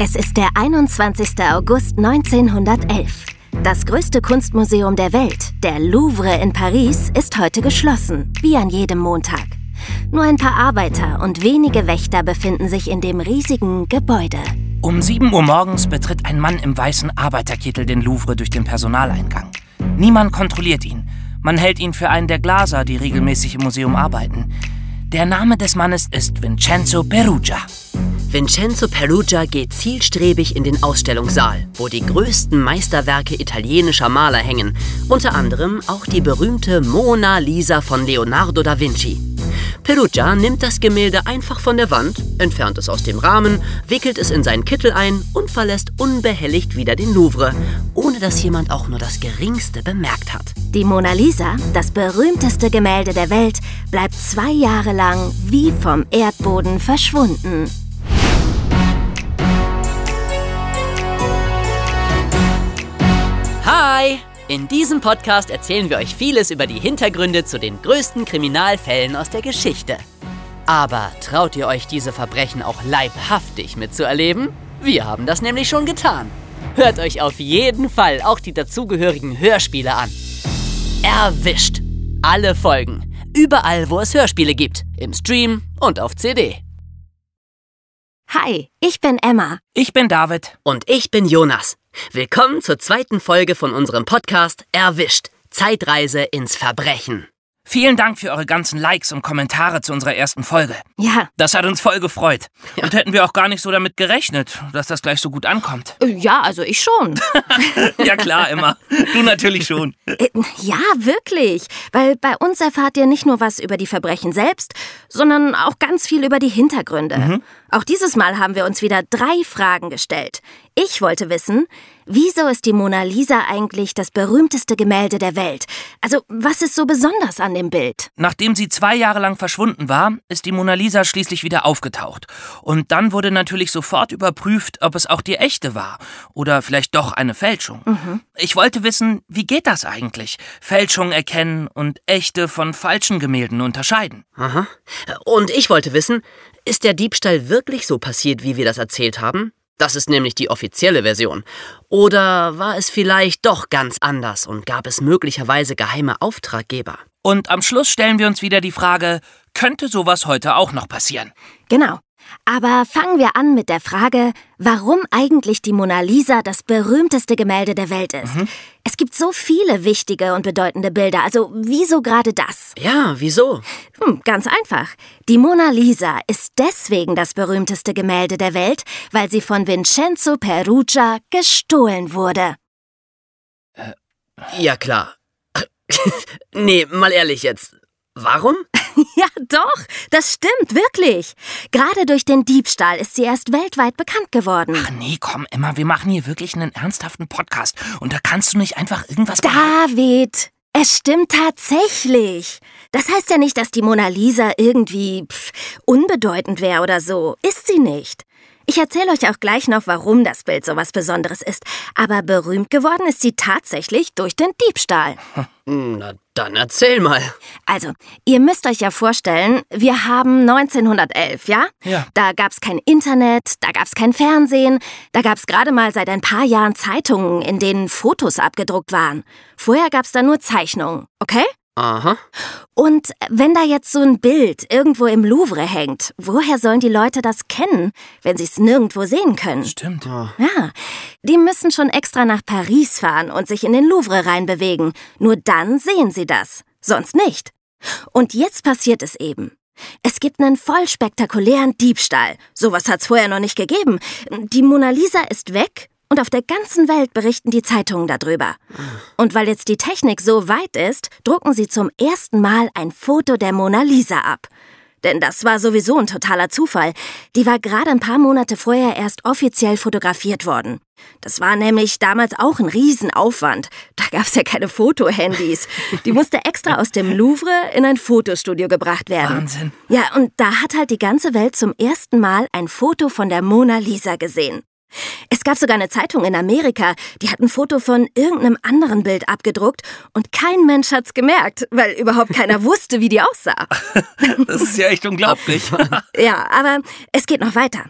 Es ist der 21. August 1911. Das größte Kunstmuseum der Welt, der Louvre in Paris, ist heute geschlossen, wie an jedem Montag. Nur ein paar Arbeiter und wenige Wächter befinden sich in dem riesigen Gebäude. Um 7 Uhr morgens betritt ein Mann im weißen Arbeiterkittel den Louvre durch den Personaleingang. Niemand kontrolliert ihn. Man hält ihn für einen der Glaser, die regelmäßig im Museum arbeiten. Der Name des Mannes ist Vincenzo Perugia. Vincenzo Perugia geht zielstrebig in den Ausstellungssaal, wo die größten Meisterwerke italienischer Maler hängen, unter anderem auch die berühmte Mona Lisa von Leonardo da Vinci. Perugia nimmt das Gemälde einfach von der Wand, entfernt es aus dem Rahmen, wickelt es in seinen Kittel ein und verlässt unbehelligt wieder den Louvre, ohne dass jemand auch nur das geringste bemerkt hat. Die Mona Lisa, das berühmteste Gemälde der Welt, bleibt zwei Jahre lang wie vom Erdboden verschwunden. In diesem Podcast erzählen wir euch vieles über die Hintergründe zu den größten Kriminalfällen aus der Geschichte. Aber traut ihr euch diese Verbrechen auch leibhaftig mitzuerleben? Wir haben das nämlich schon getan. Hört euch auf jeden Fall auch die dazugehörigen Hörspiele an. Erwischt! Alle Folgen. Überall, wo es Hörspiele gibt. Im Stream und auf CD. Hi, ich bin Emma. Ich bin David. Und ich bin Jonas. Willkommen zur zweiten Folge von unserem Podcast Erwischt. Zeitreise ins Verbrechen. Vielen Dank für eure ganzen Likes und Kommentare zu unserer ersten Folge. Ja, Das hat uns voll gefreut. Und hätten wir auch gar nicht so damit gerechnet, dass das gleich so gut ankommt. äh, ja, also ich schon. Ja klar, Emma. Du natürlich schon. Äh, Ja, wirklich. Weil bei uns erfahrt ihr nicht nur was über die Verbrechen selbst, sondern auch ganz viel über die Hintergründe. Auch dieses Mal haben wir uns wieder drei Fragen gestellt. Ich wollte wissen, wieso ist die Mona Lisa eigentlich das berühmteste Gemälde der Welt? Also, was ist so besonders an dem Bild? Nachdem sie zwei Jahre lang verschwunden war, ist die Mona Lisa schließlich wieder aufgetaucht. Und dann wurde natürlich sofort überprüft, ob es auch die echte war. Oder vielleicht doch eine Fälschung. Ich wollte wissen, wie geht das eigentlich? Fälschung erkennen und echte von falschen Gemälden unterscheiden. Aha. Und ich wollte wissen, ist der Diebstahl wirklich so passiert, wie wir das erzählt haben? Das ist nämlich die offizielle Version. Oder war es vielleicht doch ganz anders und gab es möglicherweise geheime Auftraggeber? Und am Schluss stellen wir uns wieder die Frage, könnte sowas heute auch noch passieren? Genau. Aber fangen wir an mit der Frage, warum eigentlich die Mona Lisa das berühmteste Gemälde der Welt ist. Es gibt so viele wichtige und bedeutende Bilder, also wieso gerade das? Ja, wieso? Hm, ganz einfach. Die Mona Lisa ist deswegen das berühmteste Gemälde der Welt, weil sie von Vincenzo Perugia gestohlen wurde. Ja, klar. nee, mal ehrlich jetzt. Warum? Ja, doch, das stimmt, wirklich. Gerade durch den Diebstahl ist sie erst weltweit bekannt geworden. Ach nee, komm, Emma, wir machen hier wirklich einen ernsthaften Podcast. Und da kannst du nicht einfach irgendwas. David, es stimmt tatsächlich. Das heißt ja nicht, dass die Mona Lisa irgendwie pff, unbedeutend wäre oder so. Ist sie nicht. Ich erzähle euch auch gleich noch, warum das Bild so was Besonderes ist. Aber berühmt geworden ist sie tatsächlich durch den Diebstahl. Na, dann erzähl mal. Also, ihr müsst euch ja vorstellen, wir haben 1911, ja? Ja. Da gab's kein Internet, da gab's kein Fernsehen, da gab's gerade mal seit ein paar Jahren Zeitungen, in denen Fotos abgedruckt waren. Vorher gab's da nur Zeichnungen, okay? Aha. Und wenn da jetzt so ein Bild irgendwo im Louvre hängt, woher sollen die Leute das kennen, wenn sie es nirgendwo sehen können? Stimmt. Ja, die müssen schon extra nach Paris fahren und sich in den Louvre reinbewegen. Nur dann sehen sie das, sonst nicht. Und jetzt passiert es eben. Es gibt einen voll spektakulären Diebstahl. Sowas hat's vorher noch nicht gegeben. Die Mona Lisa ist weg und auf der ganzen Welt berichten die Zeitungen darüber. Und weil jetzt die Technik so weit ist, drucken sie zum ersten Mal ein Foto der Mona Lisa ab. Denn das war sowieso ein totaler Zufall. Die war gerade ein paar Monate vorher erst offiziell fotografiert worden. Das war nämlich damals auch ein Riesenaufwand. Da gab's ja keine Fotohandys. Die musste extra aus dem Louvre in ein Fotostudio gebracht werden. Wahnsinn. Ja, und da hat halt die ganze Welt zum ersten Mal ein Foto von der Mona Lisa gesehen. Es gab sogar eine Zeitung in Amerika, die hat ein Foto von irgendeinem anderen Bild abgedruckt und kein Mensch hat's gemerkt, weil überhaupt keiner wusste, wie die aussah. Das ist ja echt unglaublich. Ja, aber es geht noch weiter.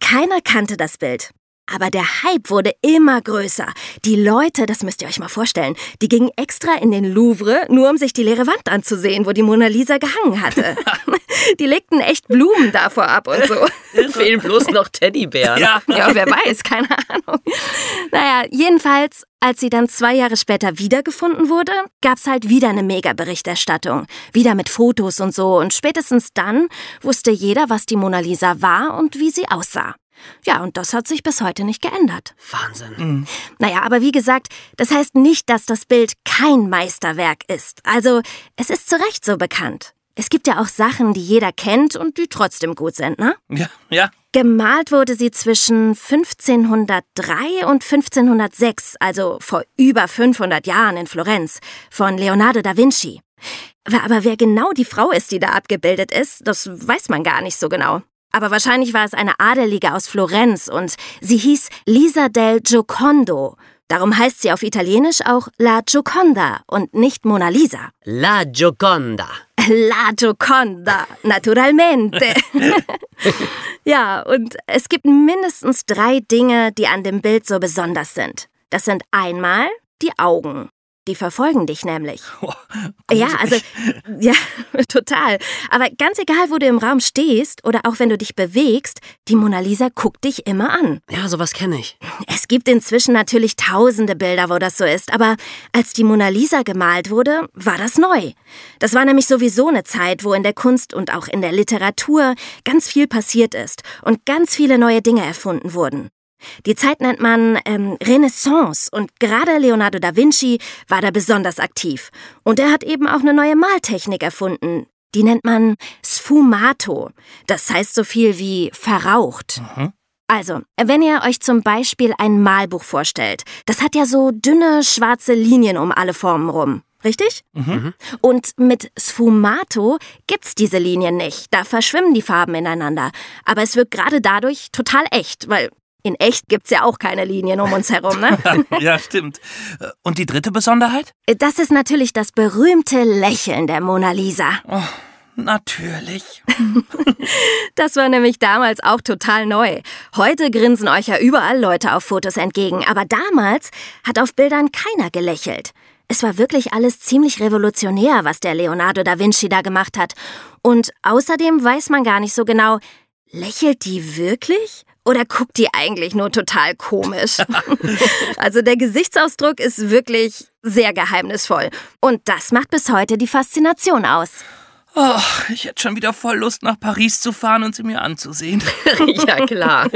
Keiner kannte das Bild. Aber der Hype wurde immer größer. Die Leute, das müsst ihr euch mal vorstellen, die gingen extra in den Louvre, nur um sich die leere Wand anzusehen, wo die Mona Lisa gehangen hatte. die legten echt Blumen davor ab und so. Fehlen bloß noch Teddybären. Ja. ja, wer weiß, keine Ahnung. Naja, jedenfalls, als sie dann zwei Jahre später wiedergefunden wurde, gab's halt wieder eine Mega-Berichterstattung. Wieder mit Fotos und so. Und spätestens dann wusste jeder, was die Mona Lisa war und wie sie aussah. Ja, und das hat sich bis heute nicht geändert. Wahnsinn. Mhm. Naja, aber wie gesagt, das heißt nicht, dass das Bild kein Meisterwerk ist. Also, es ist zu Recht so bekannt. Es gibt ja auch Sachen, die jeder kennt und die trotzdem gut sind, ne? Ja, ja. Gemalt wurde sie zwischen 1503 und 1506, also vor über 500 Jahren in Florenz, von Leonardo da Vinci. Aber wer genau die Frau ist, die da abgebildet ist, das weiß man gar nicht so genau. Aber wahrscheinlich war es eine Adelige aus Florenz und sie hieß Lisa del Giocondo. Darum heißt sie auf Italienisch auch La Gioconda und nicht Mona Lisa. La Gioconda. La Gioconda, naturalmente. ja, und es gibt mindestens drei Dinge, die an dem Bild so besonders sind. Das sind einmal die Augen. Die verfolgen dich nämlich. Oh, ja, also, ja, total. Aber ganz egal, wo du im Raum stehst oder auch wenn du dich bewegst, die Mona Lisa guckt dich immer an. Ja, sowas kenne ich. Es gibt inzwischen natürlich tausende Bilder, wo das so ist, aber als die Mona Lisa gemalt wurde, war das neu. Das war nämlich sowieso eine Zeit, wo in der Kunst und auch in der Literatur ganz viel passiert ist und ganz viele neue Dinge erfunden wurden. Die Zeit nennt man ähm, Renaissance und gerade Leonardo da Vinci war da besonders aktiv. Und er hat eben auch eine neue Maltechnik erfunden. Die nennt man Sfumato. Das heißt so viel wie verraucht. Mhm. Also, wenn ihr euch zum Beispiel ein Malbuch vorstellt, das hat ja so dünne schwarze Linien um alle Formen rum. Richtig? Mhm. Und mit Sfumato gibt's diese Linien nicht. Da verschwimmen die Farben ineinander. Aber es wirkt gerade dadurch total echt, weil in echt gibt's ja auch keine Linien um uns herum, ne? ja, stimmt. Und die dritte Besonderheit? Das ist natürlich das berühmte Lächeln der Mona Lisa. Oh, natürlich. das war nämlich damals auch total neu. Heute grinsen euch ja überall Leute auf Fotos entgegen, aber damals hat auf Bildern keiner gelächelt. Es war wirklich alles ziemlich revolutionär, was der Leonardo da Vinci da gemacht hat. Und außerdem weiß man gar nicht so genau, lächelt die wirklich? Oder guckt die eigentlich nur total komisch? also der Gesichtsausdruck ist wirklich sehr geheimnisvoll. Und das macht bis heute die Faszination aus. Oh, ich hätte schon wieder voll Lust, nach Paris zu fahren und sie mir anzusehen. ja, klar.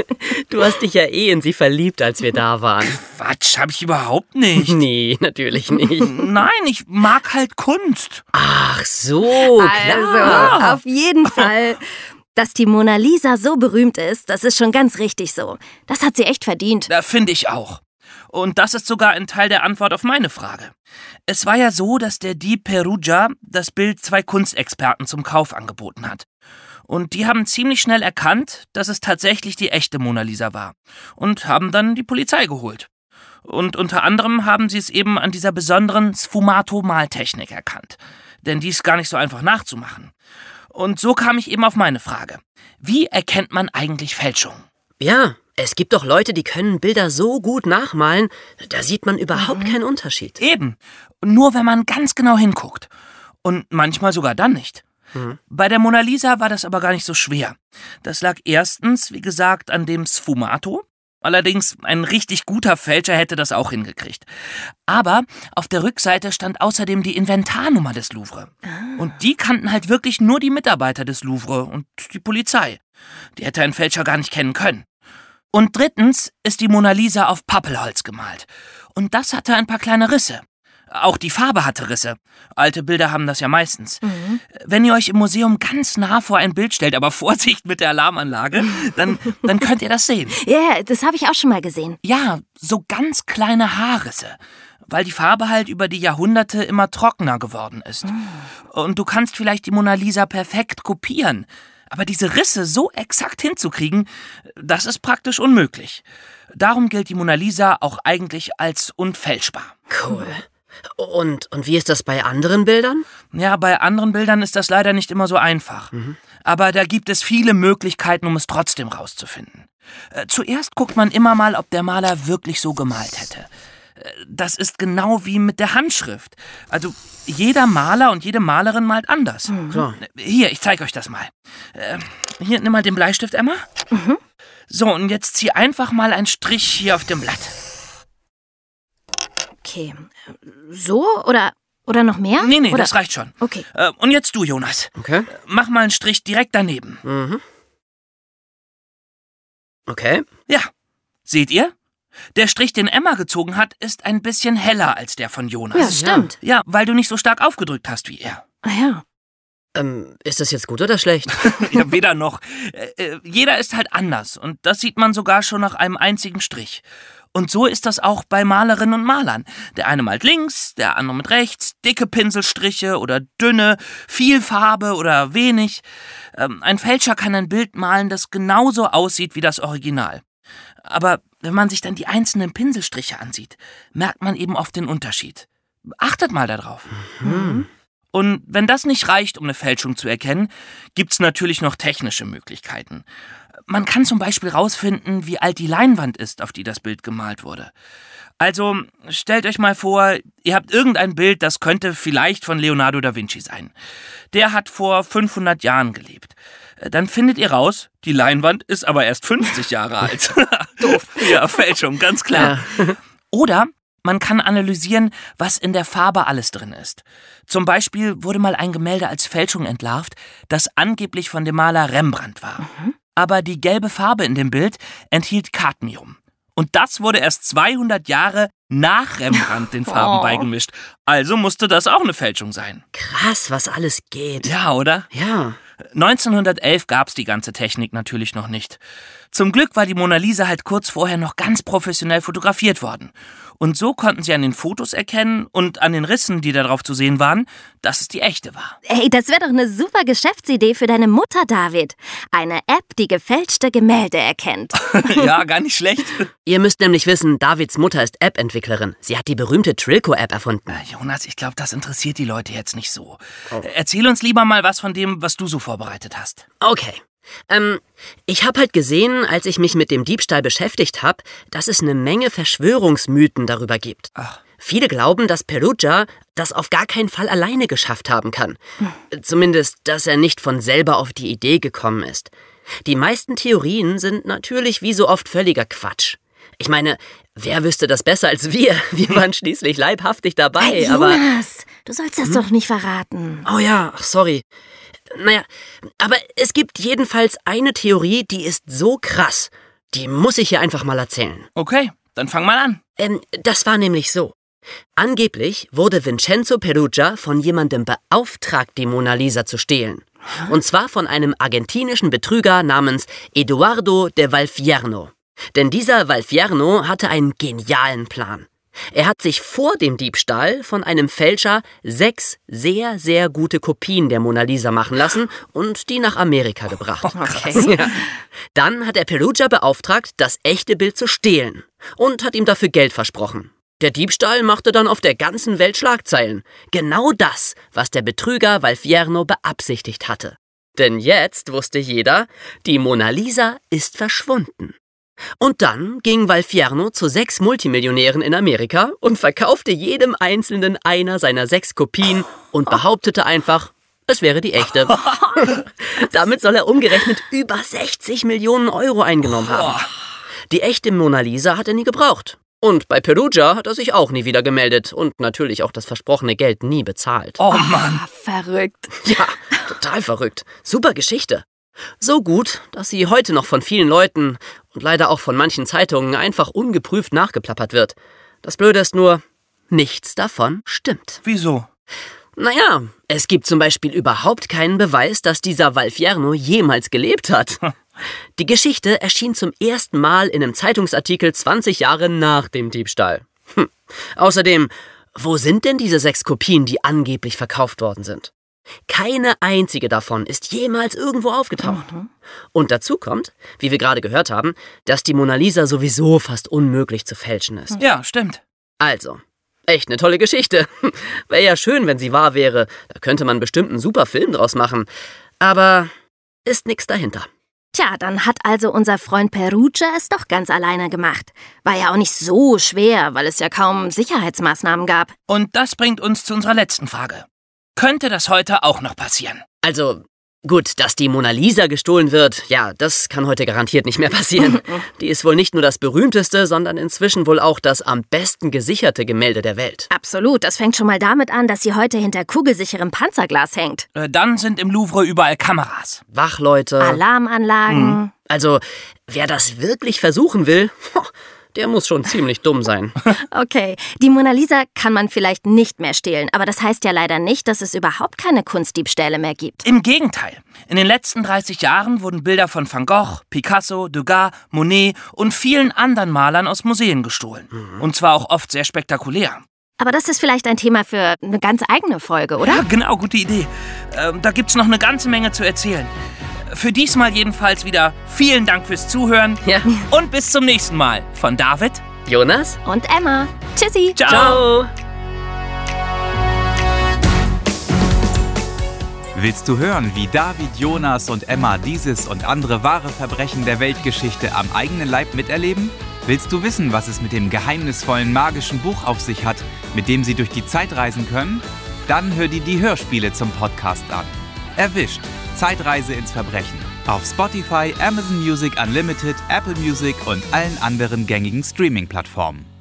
Du hast dich ja eh in sie verliebt, als wir da waren. Quatsch, hab ich überhaupt nicht. Nee, natürlich nicht. Nein, ich mag halt Kunst. Ach so, klar. Also, auf jeden Fall. Dass die Mona Lisa so berühmt ist, das ist schon ganz richtig so. Das hat sie echt verdient. Da finde ich auch. Und das ist sogar ein Teil der Antwort auf meine Frage. Es war ja so, dass der Dieb Perugia das Bild zwei Kunstexperten zum Kauf angeboten hat. Und die haben ziemlich schnell erkannt, dass es tatsächlich die echte Mona Lisa war. Und haben dann die Polizei geholt. Und unter anderem haben sie es eben an dieser besonderen Sfumato-Maltechnik erkannt. Denn die ist gar nicht so einfach nachzumachen. Und so kam ich eben auf meine Frage. Wie erkennt man eigentlich Fälschung? Ja, es gibt doch Leute, die können Bilder so gut nachmalen, da sieht man überhaupt mhm. keinen Unterschied. Eben. Nur wenn man ganz genau hinguckt. Und manchmal sogar dann nicht. Mhm. Bei der Mona Lisa war das aber gar nicht so schwer. Das lag erstens, wie gesagt, an dem Sfumato, Allerdings, ein richtig guter Fälscher hätte das auch hingekriegt. Aber auf der Rückseite stand außerdem die Inventarnummer des Louvre. Ah. Und die kannten halt wirklich nur die Mitarbeiter des Louvre und die Polizei. Die hätte ein Fälscher gar nicht kennen können. Und drittens ist die Mona Lisa auf Pappelholz gemalt. Und das hatte ein paar kleine Risse. Auch die Farbe hatte Risse. Alte Bilder haben das ja meistens. Mhm. Wenn ihr euch im Museum ganz nah vor ein Bild stellt, aber Vorsicht mit der Alarmanlage, dann, dann könnt ihr das sehen. Ja, yeah, das habe ich auch schon mal gesehen. Ja, so ganz kleine Haarrisse. Weil die Farbe halt über die Jahrhunderte immer trockener geworden ist. Mhm. Und du kannst vielleicht die Mona Lisa perfekt kopieren. Aber diese Risse so exakt hinzukriegen, das ist praktisch unmöglich. Darum gilt die Mona Lisa auch eigentlich als unfälschbar. Cool. Und, und wie ist das bei anderen Bildern? Ja, bei anderen Bildern ist das leider nicht immer so einfach. Mhm. Aber da gibt es viele Möglichkeiten, um es trotzdem rauszufinden. Äh, zuerst guckt man immer mal, ob der Maler wirklich so gemalt hätte. Äh, das ist genau wie mit der Handschrift. Also jeder Maler und jede Malerin malt anders. Klar. Hier, ich zeige euch das mal. Äh, hier, nimm mal den Bleistift, Emma. So, und jetzt zieh einfach mal einen Strich hier auf dem Blatt. Okay. So oder, oder noch mehr? Nee, nee, oder? das reicht schon. Okay. Äh, und jetzt du, Jonas. Okay. Mach mal einen Strich direkt daneben. Mhm. Okay. Ja. Seht ihr? Der Strich, den Emma gezogen hat, ist ein bisschen heller als der von Ja, Jonas. stimmt. Ja, weil du nicht so stark aufgedrückt hast wie er. Ah ja. Ähm, ist das jetzt gut oder schlecht? Ja, weder noch. Äh, äh, jeder ist halt anders und das sieht man sogar schon nach einem einzigen Strich. Und so ist das auch bei Malerinnen und Malern. Der eine malt links, der andere mit rechts, dicke Pinselstriche oder dünne, viel Farbe oder wenig. Ähm, ein Fälscher kann ein Bild malen, das genauso aussieht wie das Original. Aber wenn man sich dann die einzelnen Pinselstriche ansieht, merkt man eben oft den Unterschied. Achtet mal darauf. Und wenn das nicht reicht, um eine Fälschung zu erkennen, gibt's natürlich noch technische Möglichkeiten. Man kann zum Beispiel rausfinden, wie alt die Leinwand ist, auf die das Bild gemalt wurde. Also stellt euch mal vor, ihr habt irgendein Bild, das könnte vielleicht von Leonardo da Vinci sein. Der hat vor 500 Jahren gelebt. Dann findet ihr raus, die Leinwand ist aber erst 50 Jahre alt. Doof. Ja, Fälschung, ganz klar. Oder man kann analysieren, was in der Farbe alles drin ist. Zum Beispiel wurde mal ein Gemälde als Fälschung entlarvt, das angeblich von dem Maler Rembrandt war. Aber die gelbe Farbe in dem Bild enthielt Cadmium. Und das wurde erst 200 Jahre nach Rembrandt den Farben Oh. beigemischt. Also musste das auch eine Fälschung sein. Krass, was alles geht. Ja, oder? Ja. 1911 gab's die ganze Technik natürlich noch nicht. Zum Glück war die Mona Lisa halt kurz vorher noch ganz professionell fotografiert worden. Und so konnten sie an den Fotos erkennen und an den Rissen, die darauf zu sehen waren, dass es die echte war. Ey, das wäre doch eine super Geschäftsidee für deine Mutter, David. Eine App, die gefälschte Gemälde erkennt. ja, gar nicht schlecht. Ihr müsst nämlich wissen, Davids Mutter ist App-Entwicklerin. Sie hat die berühmte Trilco-App erfunden. Na, Jonas, ich glaube, das interessiert die Leute jetzt nicht so. Erzähl uns lieber mal was von dem, was du so vorbereitet hast. Okay. Ähm, ich habe halt gesehen, als ich mich mit dem Diebstahl beschäftigt habe, dass es eine Menge Verschwörungsmythen darüber gibt. Ach. Viele glauben, dass Perugia das auf gar keinen Fall alleine geschafft haben kann. Zumindest, dass er nicht von selber auf die Idee gekommen ist. Die meisten Theorien sind natürlich wie so oft völliger Quatsch. Ich meine, wer wüsste das besser als wir? Wir waren schließlich leibhaftig dabei, Hey, aber. Jonas, du sollst das doch nicht verraten. Oh ja, ach, sorry. Naja, aber es gibt jedenfalls eine Theorie, die ist so krass. Die muss ich hier einfach mal erzählen. Okay, dann fang mal an. Ähm, das war nämlich so. Angeblich wurde Vincenzo Perugia von jemandem beauftragt, die Mona Lisa zu stehlen. Und zwar von einem argentinischen Betrüger namens Eduardo de Valfierno. Denn dieser Valfierno hatte einen genialen Plan. Er hat sich vor dem Diebstahl von einem Fälscher sechs sehr, sehr gute Kopien der Mona Lisa machen lassen und die nach Amerika gebracht. Okay. Ja. Dann hat er Perugia beauftragt, das echte Bild zu stehlen und hat ihm dafür Geld versprochen. Der Diebstahl machte dann auf der ganzen Welt Schlagzeilen. Genau das, was der Betrüger Valfierno beabsichtigt hatte. Denn jetzt wusste jeder, die Mona Lisa ist verschwunden. Und dann ging Valfierno zu sechs Multimillionären in Amerika und verkaufte jedem Einzelnen einer seiner sechs Kopien und behauptete einfach, es wäre die echte. Damit soll er umgerechnet über 60 Millionen Euro eingenommen haben. Die echte Mona Lisa hat er nie gebraucht. Und bei Perugia hat er sich auch nie wieder gemeldet und natürlich auch das versprochene Geld nie bezahlt. Oh Mann. Ah, verrückt. Ja, total verrückt. Super Geschichte. So gut, dass sie heute noch von vielen Leuten und leider auch von manchen Zeitungen einfach ungeprüft nachgeplappert wird. Das Blöde ist nur, nichts davon stimmt. Wieso? Naja, es gibt zum Beispiel überhaupt keinen Beweis, dass dieser Valfierno jemals gelebt hat. Die Geschichte erschien zum ersten Mal in einem Zeitungsartikel 20 Jahre nach dem Diebstahl. Hm. Außerdem, wo sind denn diese sechs Kopien, die angeblich verkauft worden sind? Keine einzige davon ist jemals irgendwo aufgetaucht. Und dazu kommt, wie wir gerade gehört haben, dass die Mona Lisa sowieso fast unmöglich zu fälschen ist. Ja, stimmt. Also, echt eine tolle Geschichte. Wäre ja schön, wenn sie wahr wäre. Da könnte man bestimmt einen super Film draus machen. Aber ist nichts dahinter. Tja, dann hat also unser Freund Perugia es doch ganz alleine gemacht. War ja auch nicht so schwer, weil es ja kaum Sicherheitsmaßnahmen gab. Und das bringt uns zu unserer letzten Frage. Könnte das heute auch noch passieren? Also, Gut, dass die Mona Lisa gestohlen wird, ja, das kann heute garantiert nicht mehr passieren. Die ist wohl nicht nur das berühmteste, sondern inzwischen wohl auch das am besten gesicherte Gemälde der Welt. Absolut, das fängt schon mal damit an, dass sie heute hinter kugelsicherem Panzerglas hängt. Äh, Dann sind im Louvre überall Kameras. Wachleute. Alarmanlagen. Also, wer das wirklich versuchen will, der muss schon ziemlich dumm sein. Okay, die Mona Lisa kann man vielleicht nicht mehr stehlen, aber das heißt ja leider nicht, dass es überhaupt keine Kunstdiebstähle mehr gibt. Im Gegenteil. In den letzten 30 Jahren wurden Bilder von Van Gogh, Picasso, Degas, Monet und vielen anderen Malern aus Museen gestohlen. Und zwar auch oft sehr spektakulär. Aber das ist vielleicht ein Thema für eine ganz eigene Folge, oder? Ja, genau, gute Idee. Ähm, da gibt's noch eine ganze Menge zu erzählen. Für diesmal jedenfalls wieder vielen Dank fürs Zuhören Ja. und bis zum nächsten Mal. Von David. Jonas? Und Emma. Tschüssi. Ciao. Ciao. Willst du hören, wie David, Jonas und Emma dieses und andere wahre Verbrechen der Weltgeschichte am eigenen Leib miterleben? Willst du wissen, was es mit dem geheimnisvollen magischen Buch auf sich hat, mit dem sie durch die Zeit reisen können? Dann hör dir die Hörspiele zum Podcast an. Erwischt. Zeitreise ins Verbrechen. Auf Spotify, Amazon Music Unlimited, Apple Music und allen anderen gängigen Streaming-Plattformen.